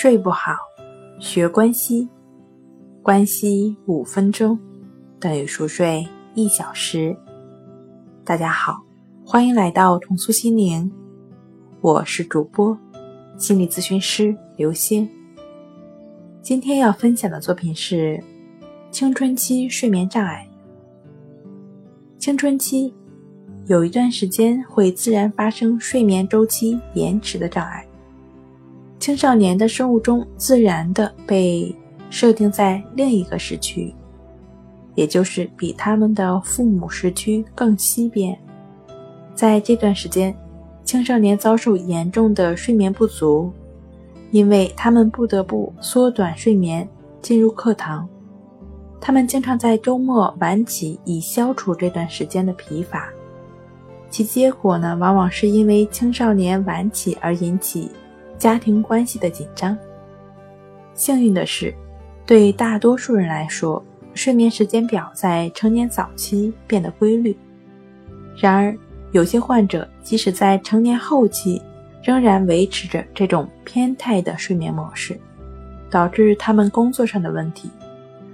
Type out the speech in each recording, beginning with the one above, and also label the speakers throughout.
Speaker 1: 睡不好，学关西，关西五分钟等于熟睡一小时。大家好，欢迎来到重塑心灵，我是主播心理咨询师刘星。今天要分享的作品是青春期睡眠障碍。青春期有一段时间会自然发生睡眠周期延迟的障碍。青少年的生物钟自然的被设定在另一个时区，也就是比他们的父母时区更西边。在这段时间，青少年遭受严重的睡眠不足，因为他们不得不缩短睡眠，进入课堂。他们经常在周末晚起，以消除这段时间的疲乏。其结果呢，往往是因为青少年晚起而引起。家庭关系的紧张。幸运的是，对大多数人来说，睡眠时间表在成年早期变得规律。然而，有些患者即使在成年后期，仍然维持着这种偏态的睡眠模式，导致他们工作上的问题，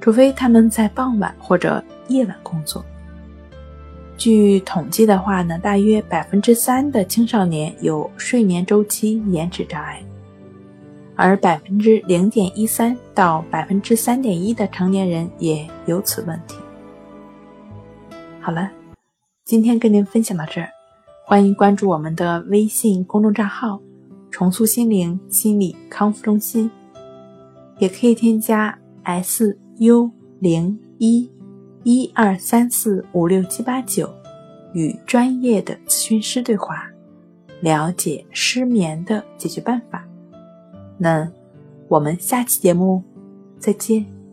Speaker 1: 除非他们在傍晚或者夜晚工作。据统计的话呢，大约百分之三的青少年有睡眠周期延迟障碍，而百分之零点一三到百分之三点一的成年人也有此问题。好了，今天跟您分享到这儿，欢迎关注我们的微信公众账号“重塑心灵心理康复中心”，也可以添加 s u 零一。一二三四五六七八九，与专业的咨询师对话，了解失眠的解决办法。那我们下期节目再见。